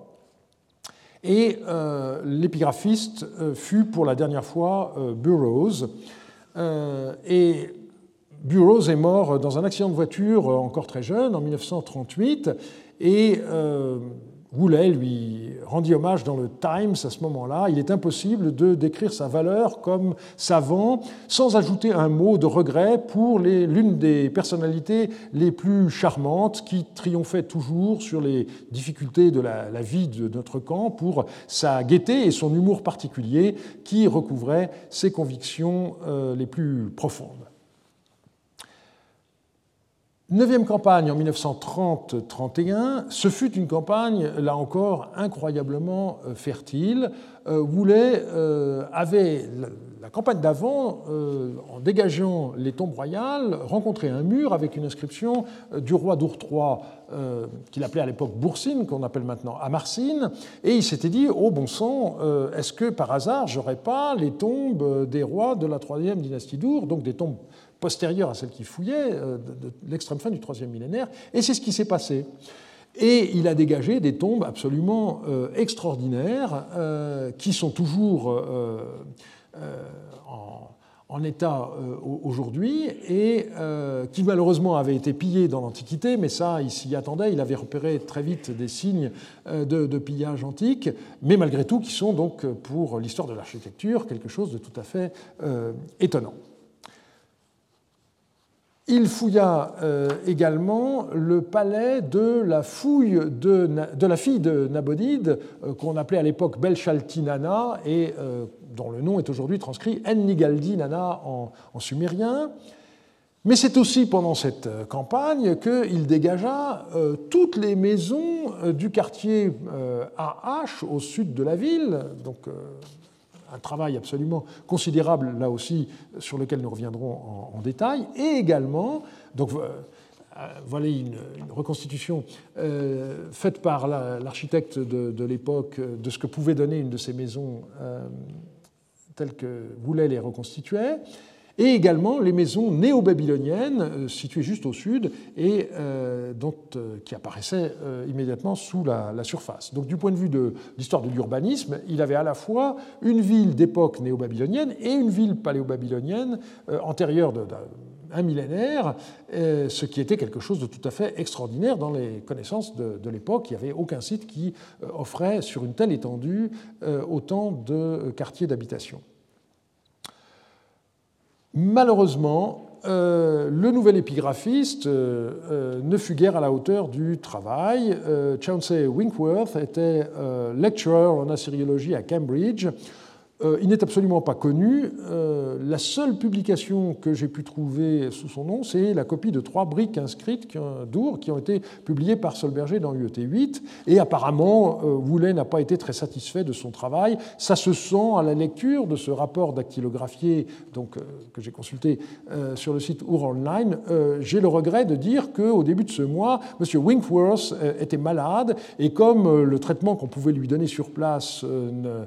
Et euh, l'épigraphiste euh, fut pour la dernière fois Burroughs. et Burroughs est mort dans un accident de voiture encore très jeune, en 1938. Et Woolley lui rendit hommage dans le Times à ce moment-là. Il est impossible de décrire sa valeur comme savant sans ajouter un mot de regret pour l'une des personnalités les plus charmantes qui triomphait toujours sur les difficultés de la, vie de notre camp pour sa gaieté et son humour particulier qui recouvrait ses convictions euh, les plus profondes. Neuvième campagne en 1930-31, ce fut une campagne, là encore, incroyablement euh, fertile. Euh, Woolley euh, avait, la campagne d'avant, en dégageant les tombes royales, rencontré un mur avec une inscription du roi d'Ourtrois, qu'il appelait à l'époque Boursine, qu'on appelle maintenant Amarcine, et il s'était dit, oh bon sang, est-ce que par hasard, j'aurais pas les tombes des rois de la troisième dynastie d'Our, donc des tombes postérieure à celle qui fouillait, euh, de l'extrême fin du troisième millénaire, et c'est ce qui s'est passé. Et il a dégagé des tombes absolument euh, extraordinaires euh, qui sont toujours en, état aujourd'hui et qui malheureusement avaient été pillées dans l'Antiquité, mais ça, il s'y attendait, il avait repéré très vite des signes de, de, pillage antique, mais malgré tout qui sont donc pour l'histoire de l'architecture quelque chose de tout à fait étonnant. Il fouilla également le palais de la fouille de, la fille de Nabonide, qu'on appelait à l'époque Belchalti-Nana, et dont le nom est aujourd'hui transcrit Ennigaldi Nana en, en sumérien. Mais c'est aussi pendant cette euh, campagne qu'il dégagea euh, toutes les maisons euh, du quartier AH au sud de la ville, un travail absolument considérable là aussi sur lequel nous reviendrons en, détail, et également, donc voilà une, reconstitution faite par l'architecte de, l'époque de ce que pouvait donner une de ces maisons telles que voulait les reconstituer et également les maisons néo-babyloniennes euh, situées juste au sud et euh, dont, euh, qui apparaissaient immédiatement sous la, surface. Donc du point de vue de l'histoire de l'urbanisme, il avait à la fois une ville d'époque néo-babylonienne et une ville paléo-babylonienne antérieure d'un millénaire, ce qui était quelque chose de tout à fait extraordinaire dans les connaissances de, l'époque. Il n'y avait aucun site qui offrait sur une telle étendue autant de quartiers d'habitation. Malheureusement, euh, le nouvel épigraphiste euh, euh, ne fut guère à la hauteur du travail. Chauncey Winkworth était lecturer en assyriologie à Cambridge il n'est absolument pas connu. Euh, la seule publication que j'ai pu trouver sous son nom, c'est la copie de trois briques inscrites d'Our qui ont été publiées par Solberger dans UET 8. Et apparemment, euh, n'a pas été très satisfait de son travail. Ça se sent à la lecture de ce rapport dactylographié donc, euh, que j'ai consulté sur le site Our Online. j'ai le regret de dire qu'au début de ce mois, M. Winkworth était malade et comme le traitement qu'on pouvait lui donner sur place ne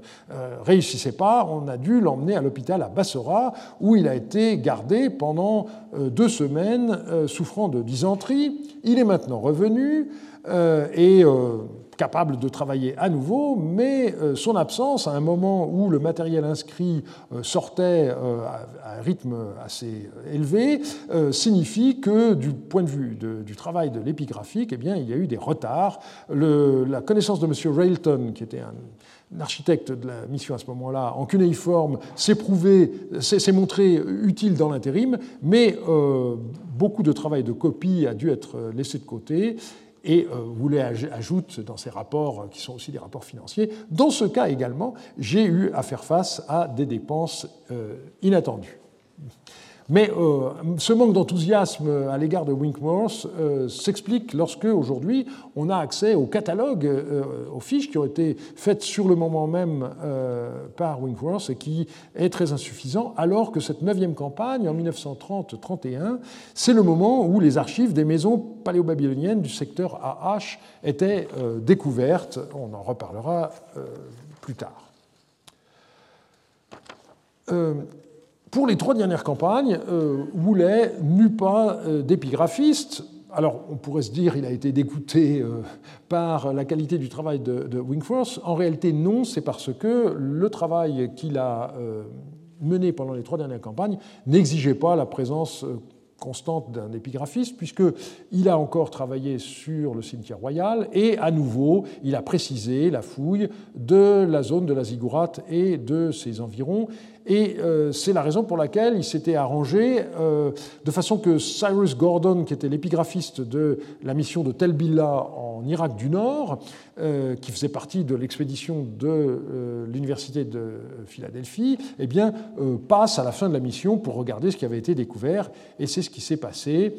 réussissait pas, on a dû l'emmener à l'hôpital à Bassora, où il a été gardé pendant euh, deux semaines, euh, souffrant de dysenterie. Il est maintenant revenu euh, et capable de travailler à nouveau, mais son absence, à un moment où le matériel inscrit sortait à un rythme assez élevé, signifie que du point de vue du travail de l'épigraphique, eh bien, il y a eu des retards. la connaissance de M. Railton, qui était un l'architecte de la mission à ce moment-là, en cunéiforme, s'est prouvé, s'est montré utile dans l'intérim, mais euh, beaucoup de travail de copie a dû être laissé de côté. Et euh, Voulet ajoute dans ses rapports, qui sont aussi des rapports financiers, dans ce cas également, j'ai eu à faire face à des dépenses euh, inattendues. Mais euh, ce manque d'enthousiasme à l'égard de Winkworth euh, s'explique lorsque, aujourd'hui, on a accès au catalogue, euh, aux fiches qui ont été faites sur le moment même par Winkworth et qui est très insuffisant, alors que cette neuvième campagne, en 1930-31, c'est le moment où les archives des maisons paléo-babyloniennes du secteur AH étaient découvertes. On en reparlera plus tard. Pour les trois dernières campagnes, euh, Woolley n'eut pas euh, d'épigraphiste. Alors, on pourrait se dire qu'il a été dégoûté euh, par la qualité du travail de, Winkworth. En réalité, non, c'est parce que le travail qu'il a mené pendant les trois dernières campagnes n'exigeait pas la présence constante d'un épigraphiste, puisqu'il a encore travaillé sur le cimetière royal et à nouveau, il a précisé la fouille de la zone de la Ziggurat et de ses environs. Et euh, c'est la raison pour laquelle il s'était arrangé euh, de façon que Cyrus Gordon, qui était l'épigraphiste de la mission de Tel Billah en Irak du Nord, euh, qui faisait partie de l'expédition de l'université de Philadelphie, eh bien, passe à la fin de la mission pour regarder ce qui avait été découvert. Et c'est ce qui s'est passé.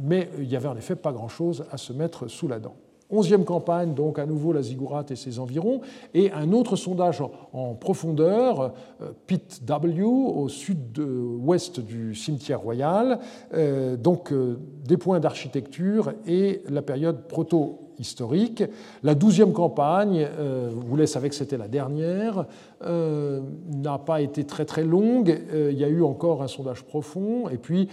mais il n'y avait en effet pas grand-chose à se mettre sous la dent. Onzième campagne, donc à nouveau la Ziggurat et ses environs, et un autre sondage en profondeur, euh, Pit W, au sud-ouest du cimetière royal, euh, donc euh, des points d'architecture et la période proto historique. La douzième campagne, euh, vous laisse avec c'était la dernière, euh, n'a pas été très très longue. Euh, il y a eu encore un sondage profond et puis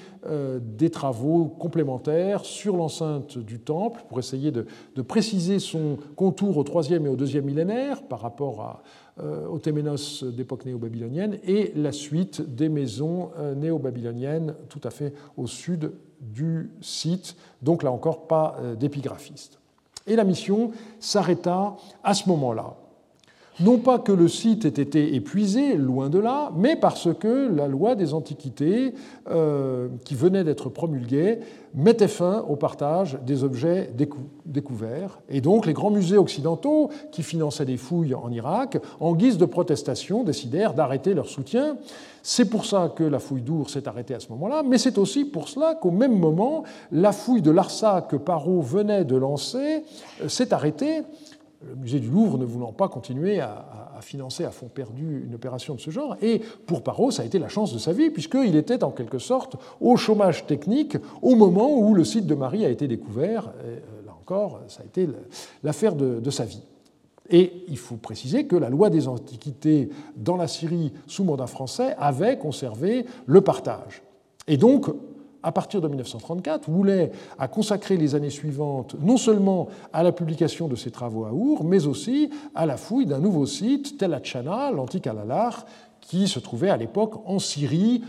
des travaux complémentaires sur l'enceinte du temple pour essayer de, préciser son contour au troisième et au deuxième millénaire par rapport au Téménos d'époque néo-babylonienne et la suite des maisons néo-babyloniennes tout à fait au sud du site, donc là encore pas d'épigraphiste. Et la mission s'arrêta à ce moment-là. Non pas que le site ait été épuisé, loin de là, mais parce que la loi des antiquités, euh, qui venait d'être promulguée, mettait fin au partage des objets découverts. Et donc les grands musées occidentaux, qui finançaient des fouilles en Irak, en guise de protestation, décidèrent d'arrêter leur soutien. C'est pour ça que la fouille d'Our s'est arrêtée à ce moment-là, mais c'est aussi pour cela qu'au même moment, la fouille de Larsa que Parot venait de lancer euh, s'est arrêtée le musée du Louvre ne voulant pas continuer à, financer à fond perdu une opération de ce genre. Et pour Parot, ça a été la chance de sa vie, puisqu'il était en quelque sorte au chômage technique au moment où le site de Marie a été découvert. Euh, là encore, ça a été l'affaire de, sa vie. Et il faut préciser que la loi des antiquités dans la Syrie sous mandat français avait conservé le partage. Et donc, à partir de 1934, Woulet a consacré les années suivantes non seulement à la publication de ses travaux à Our, mais aussi à la fouille d'un nouveau site, Tel Hatshana, l'antique Alalar, qui se trouvait à l'époque en Syrie,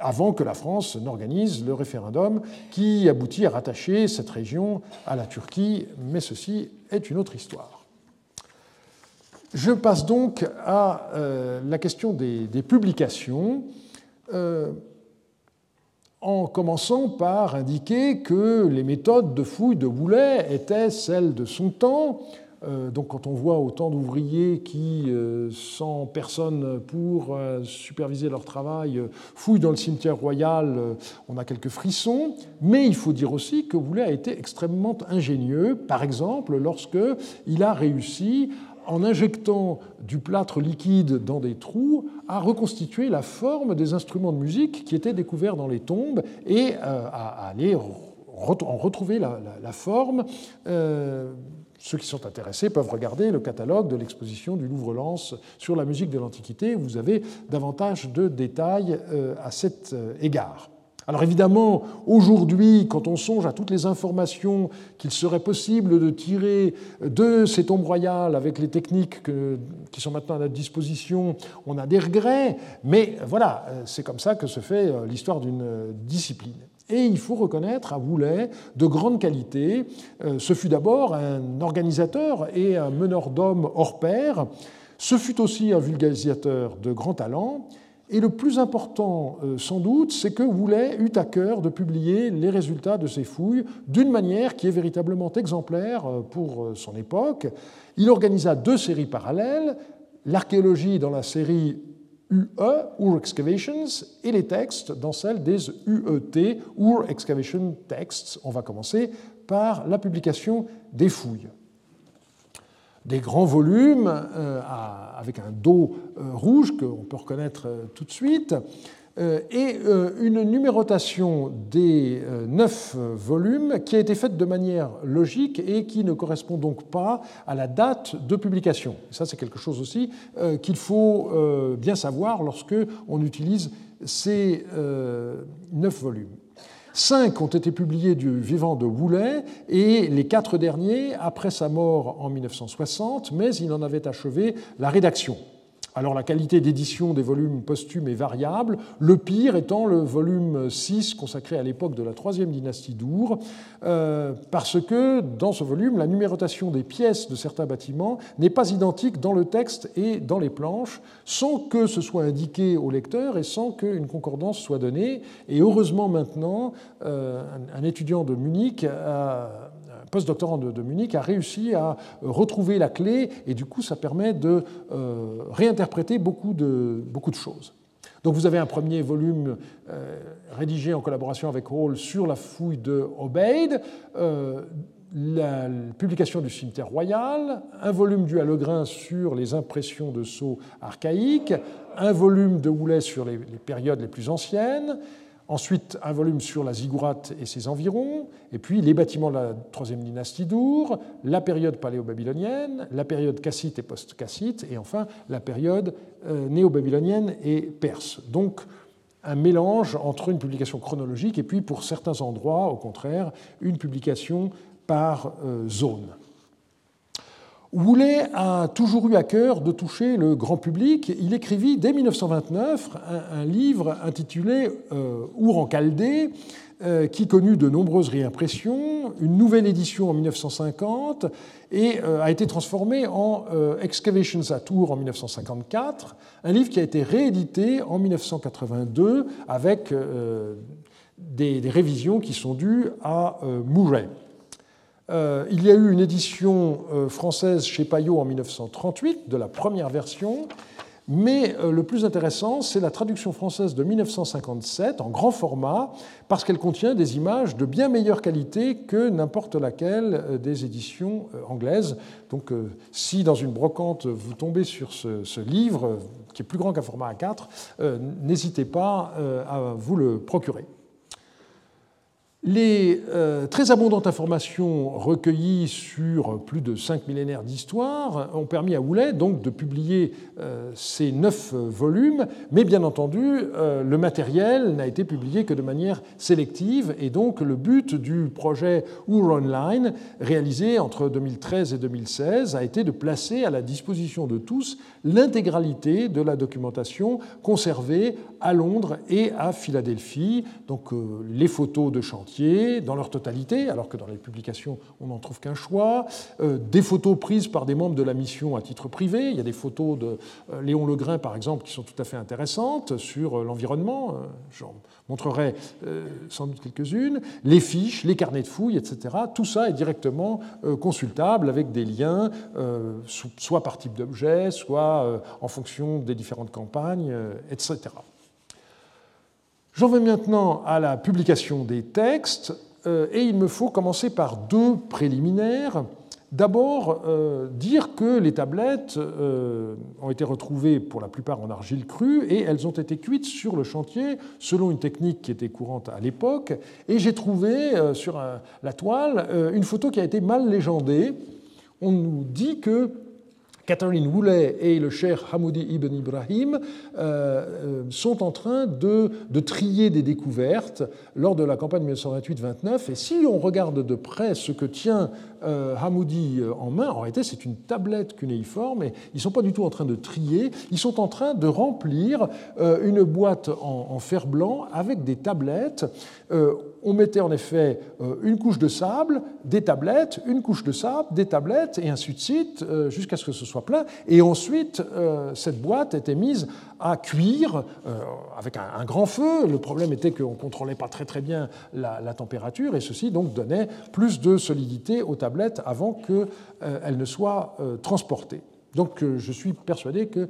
avant que la France n'organise le référendum qui aboutit à rattacher cette région à la Turquie, mais ceci est une autre histoire. Je passe donc à euh, la question des, publications. Euh, en commençant par indiquer que les méthodes de fouille de Boulet étaient celles de son temps. Euh, donc quand on voit autant d'ouvriers qui, euh, sans personne pour euh, superviser leur travail, fouillent dans le cimetière royal, on a quelques frissons. Mais il faut dire aussi que Boulet a été extrêmement ingénieux, par exemple lorsque il a réussi en injectant du plâtre liquide dans des trous, à reconstituer la forme des instruments de musique qui étaient découverts dans les tombes et euh, à aller en retrouver la, forme. Euh, ceux qui sont intéressés peuvent regarder le catalogue de l'exposition du Louvre-Lens sur la musique de l'Antiquité. Vous avez davantage de détails euh, à cet égard. Alors évidemment, aujourd'hui, quand on songe à toutes les informations qu'il serait possible de tirer de ces tombes royales avec les techniques qui sont maintenant à notre disposition, on a des regrets, mais voilà, c'est comme ça que se fait euh, l'histoire d'une euh, discipline. Et il faut reconnaître à Boulet de grande qualité. Euh, ce fut d'abord un organisateur et un meneur d'hommes hors pair. Ce fut aussi un vulgarisateur de grand talent. Et le plus important, euh, sans doute, c'est que Woulet eut à cœur de publier les résultats de ses fouilles d'une manière qui est véritablement exemplaire euh, pour euh, son époque. Il organisa deux séries parallèles, l'archéologie dans la série UE, Ur Excavations, et les textes dans celle des UET, Ur Excavation Texts. On va commencer par la publication des fouilles des grands volumes euh, avec un dos euh, rouge qu'on peut reconnaître euh, tout de suite, et une numérotation des neuf volumes qui a été faite de manière logique et qui ne correspond donc pas à la date de publication. ça, c'est quelque chose aussi qu'il faut bien savoir lorsque on utilise ces neuf volumes. Cinq ont été publiés du vivant de Woulet et les quatre derniers après sa mort en 1960, mais il en avait achevé la rédaction. Alors la qualité d'édition des volumes posthumes est variable, le pire étant le volume 6 consacré à l'époque de la troisième dynastie d'Our, euh, parce que dans ce volume, la numérotation des pièces de certains bâtiments n'est pas identique dans le texte et dans les planches, sans que ce soit indiqué au lecteur et sans qu'une concordance soit donnée. Et heureusement maintenant, euh, un, étudiant de Munich a postdoctorant de, de, Munich, a réussi à euh, retrouver la clé et du coup ça permet de euh, réinterpréter beaucoup de, beaucoup de choses. Donc vous avez un premier volume euh, rédigé en collaboration avec Hall sur la fouille de Obeid, la publication du cimetière royal, un volume du Hallegrin sur les impressions de sceaux archaïques, un volume de Houlet sur les périodes les plus anciennes, Ensuite, un volume sur la ziggourate et ses environs, et puis les bâtiments de la troisième dynastie d'Our, la période paléo-babylonienne, la période cassite et post-cassite, et enfin la période euh, néo-babylonienne et perse. Donc, un mélange entre une publication chronologique et puis, pour certains endroits, au contraire, une publication par euh, zone. Woulet a toujours eu à cœur de toucher le grand public. Il écrivit dès 1929 un, livre intitulé euh, Our en Chaldée, euh, qui connut de nombreuses réimpressions, une nouvelle édition en 1950 et euh, a été transformé en euh, Excavations at Tours en 1954, un livre qui a été réédité en 1982 avec des, révisions qui sont dues à Murray. Il y a eu une édition française chez Payot en 1938 de la première version mais euh, le plus intéressant, c'est la traduction française de 1957 en grand format, parce qu'elle contient des images de bien meilleure qualité que n'importe laquelle euh, des éditions euh, anglaises. Donc si dans une brocante vous tombez sur ce, livre, qui est plus grand qu'un format A4, n'hésitez pas à vous le procurer. Les euh, très abondantes informations recueillies sur plus de cinq millénaires d'histoire ont permis à Houlet donc de publier euh, ces neuf volumes, mais bien entendu, euh, le matériel n'a été publié que de manière sélective, et donc le but du projet Our Online, réalisé entre 2013 et 2016, a été de placer à la disposition de tous l'intégralité de la documentation conservée à Londres et à Philadelphie, donc les photos de chantier dans leur totalité, alors que dans les publications, on n'en trouve qu'un choix, euh, des photos prises par des membres de la mission à titre privé. Il y a des photos de euh, Léon Legrain, par exemple, qui sont tout à fait intéressantes sur euh, l'environnement. J'en montrerai sans doute quelques-unes. Les fiches, les carnets de fouilles, etc. Tout ça est directement consultable avec des liens, soit par type d'objet, soit en fonction des différentes campagnes, etc. J'en vais maintenant à la publication des textes, euh, et il me faut commencer par deux préliminaires. D'abord, euh, dire que les tablettes euh, ont été retrouvées pour la plupart en argile crue et elles ont été cuites sur le chantier selon une technique qui était courante à l'époque. Et j'ai trouvé sur la toile une photo qui a été mal légendée. On nous dit que Catherine Woolley et le cher Hamoudi ibn Ibrahim euh, euh, sont en train de, trier des découvertes lors de la campagne 1928-29. Et si on regarde de près ce que tient euh, Hamoudi en main, en réalité c'est une tablette cunéiforme, et ils ne sont pas du tout en train de trier, ils sont en train de remplir une boîte en, fer blanc avec des tablettes on mettait en effet euh, une couche de sable, des tablettes, une couche de sable, des tablettes, et ainsi de suite, euh, jusqu'à ce que ce soit plein. Et ensuite, euh, cette boîte était mise à cuire avec un, grand feu. Le problème était qu'on ne contrôlait pas très très bien la, température, et ceci donc donnait plus de solidité aux tablettes avant qu'elles ne soient transportées. Donc je suis persuadé que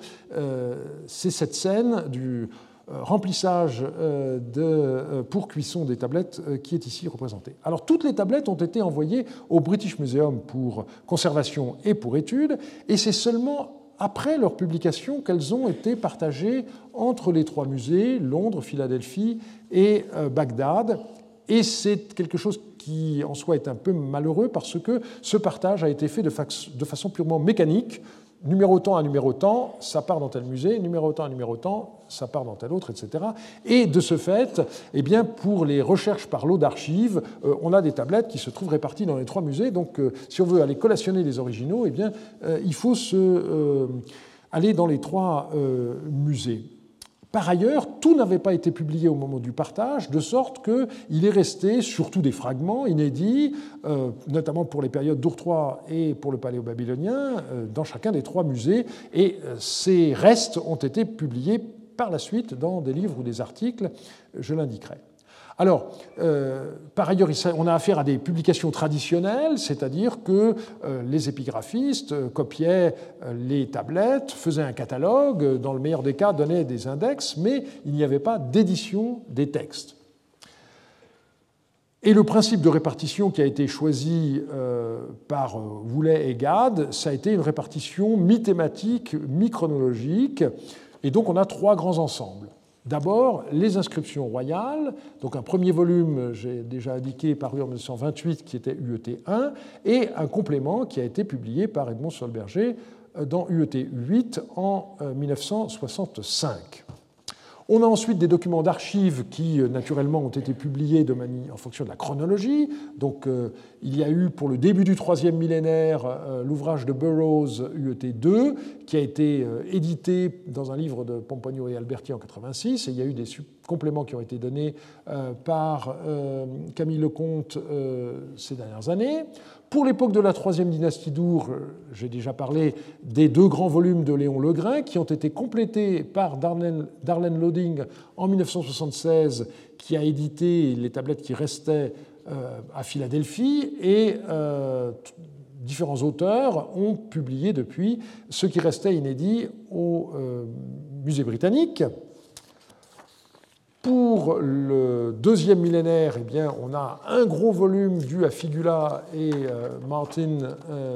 c'est cette scène du euh, remplissage euh, euh, pour cuisson des tablettes qui est ici représenté. Alors toutes les tablettes ont été envoyées au British Museum pour conservation et pour étude, et c'est seulement après leur publication qu'elles ont été partagées entre les trois musées, Londres, Philadelphie et Bagdad. Et c'est quelque chose qui en soi est un peu malheureux parce que ce partage a été fait de, façon purement mécanique numérotant à numérotant, ça part dans tel musée, numérotant à numérotant, ça part dans tel autre, etc. Et de ce fait, eh bien, pour les recherches par lot d'archives, euh, on a des tablettes qui se trouvent réparties dans les trois musées. Donc, euh, si on veut aller collationner les originaux, eh bien, euh, il faut se, aller dans les trois musées. Par ailleurs, tout n'avait pas été publié au moment du partage, de sorte qu'il est resté surtout des fragments inédits, euh, notamment pour les périodes d'Our et pour le Paléo babylonien, euh, dans chacun des trois musées. Et euh, ces restes ont été publiés par la suite dans des livres ou des articles, je l'indiquerai. Alors, euh, par ailleurs, on a affaire à des publications traditionnelles, c'est-à-dire que euh, les épigraphistes euh, copiaient les tablettes, faisaient un catalogue, dans le meilleur des cas donnaient des index, mais il n'y avait pas d'édition des textes. Et le principe de répartition qui a été choisi par Woulet et Gad, ça a été une répartition mi-thématique, mi-chronologique, et donc on a trois grands ensembles. D'abord, les inscriptions royales, donc un premier volume, j'ai déjà indiqué, paru en 1928, qui était UET 1, et un complément qui a été publié par Edmond Solberger euh, dans UET 8 en 1965. Euh, On a ensuite des documents d'archives qui, euh, naturellement, ont été publiés en fonction de la chronologie. Il y a eu, pour le début du troisième millénaire, euh, l'ouvrage de Burroughs, UET2, qui a été édité dans un livre de Pompagno et Alberti en 86. Et il y a eu des compléments qui ont été donnés par Camille Lecomte ces dernières années. Pour l'époque de la troisième dynastie d'Our, euh, j'ai déjà parlé des deux grands volumes de Léon Legrain qui ont été complétés par Darlene, Loading en 1976, qui a édité les tablettes qui restaient euh, à Philadelphie, et euh, différents auteurs ont publié depuis ce qui restait inédit au musée britannique. Pour le deuxième millénaire, eh bien, on a un gros volume dû à Figula et euh, Martin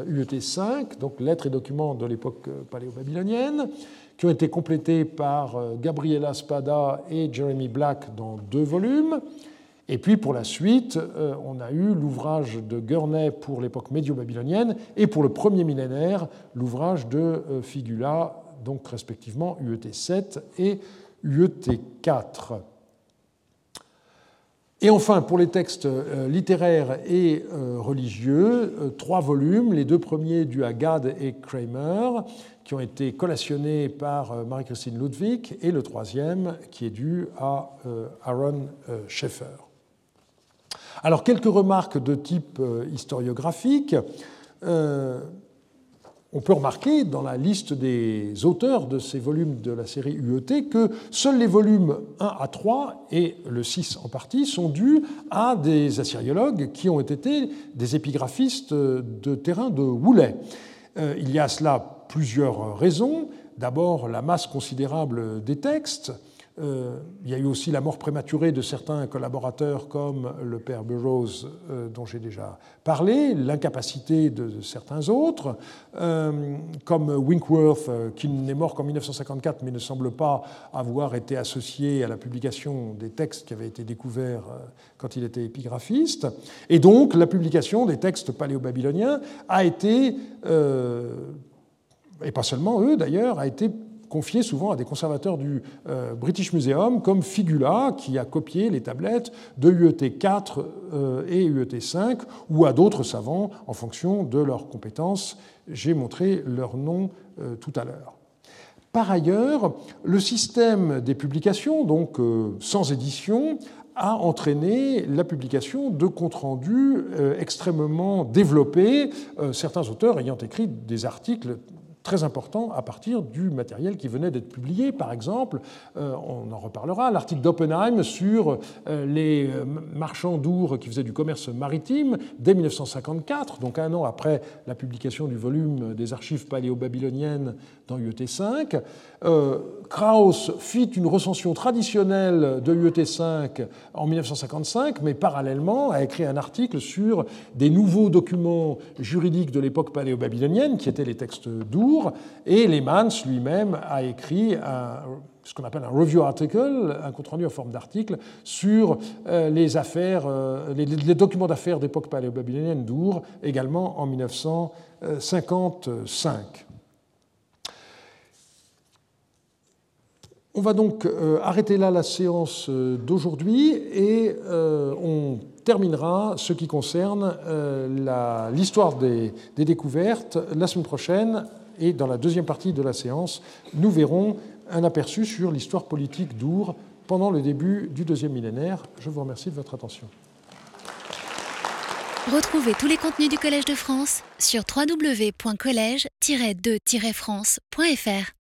UET5, euh, donc lettres et documents de l'époque euh, paléo-babylonienne, qui ont été complétés par Gabriela Spada et Jeremy Black dans deux volumes. Et puis pour la suite, on a eu l'ouvrage de Gurney pour l'époque médio-babylonienne et pour le premier millénaire, l'ouvrage de Figula, donc respectivement UET7 et UET4. Et enfin, pour les textes euh, littéraires et euh, religieux, euh, trois volumes, les deux premiers dus à Gad et Kramer, qui ont été collationnés par Marie-Christine Ludwig, et le troisième qui est dû à Aaron Schaeffer. Alors, quelques remarques de type historiographique. On peut remarquer dans la liste des auteurs de ces volumes de la série UET que seuls les volumes 1 à 3 et le 6 en partie sont dus à des assyriologues qui ont été des épigraphistes de terrain de Woulet. Euh, il y a à cela plusieurs raisons. D'abord, la masse considérable des textes, euh, il y a eu aussi la mort prématurée de certains collaborateurs comme le père Burroughs euh, dont j'ai déjà parlé, l'incapacité de certains autres, euh, comme Winkworth qui n'est mort qu'en 1954 mais ne semble pas avoir été associé à la publication des textes qui avaient été découverts quand il était épigraphiste. Et donc la publication des textes paléo-babyloniens a été, et pas seulement eux d'ailleurs, a été confié souvent à des conservateurs du euh, British Museum, comme Figula, qui a copié les tablettes de UET 4 euh, et UET 5, ou à d'autres savants en fonction de leurs compétences. J'ai montré leur nom euh, tout à l'heure. Par ailleurs, le système des publications, donc sans édition, a entraîné la publication de comptes rendus extrêmement développés, certains auteurs ayant écrit des articles très important à partir du matériel qui venait d'être publié. Par exemple, euh, on en reparlera, l'article d'Oppenheim sur euh, les euh, marchands d'ours qui faisaient du commerce maritime dès 1954, donc un an après la publication du volume des archives paléo-babyloniennes dans UET 5. Krauss fit une recension traditionnelle de UET 5 en 1955, mais parallèlement a écrit un article sur des nouveaux documents juridiques de l'époque paléo-babylonienne, qui étaient les textes d'Ours et Lehmann lui-même a écrit ce qu'on appelle un review article, un compte-rendu en forme d'article, sur euh, les affaires, euh, les, documents d'affaires d'époque paléo-babylonienne d'Our, également en 1955. On va donc euh, arrêter là la séance d'aujourd'hui et on terminera ce qui concerne l'histoire des, découvertes la semaine prochaine et dans la deuxième partie de la séance, nous verrons un aperçu sur l'histoire politique d'Our pendant le début du deuxième millénaire. Je vous remercie de votre attention. Retrouvez tous les contenus du Collège de France sur www.colège-2-france.fr.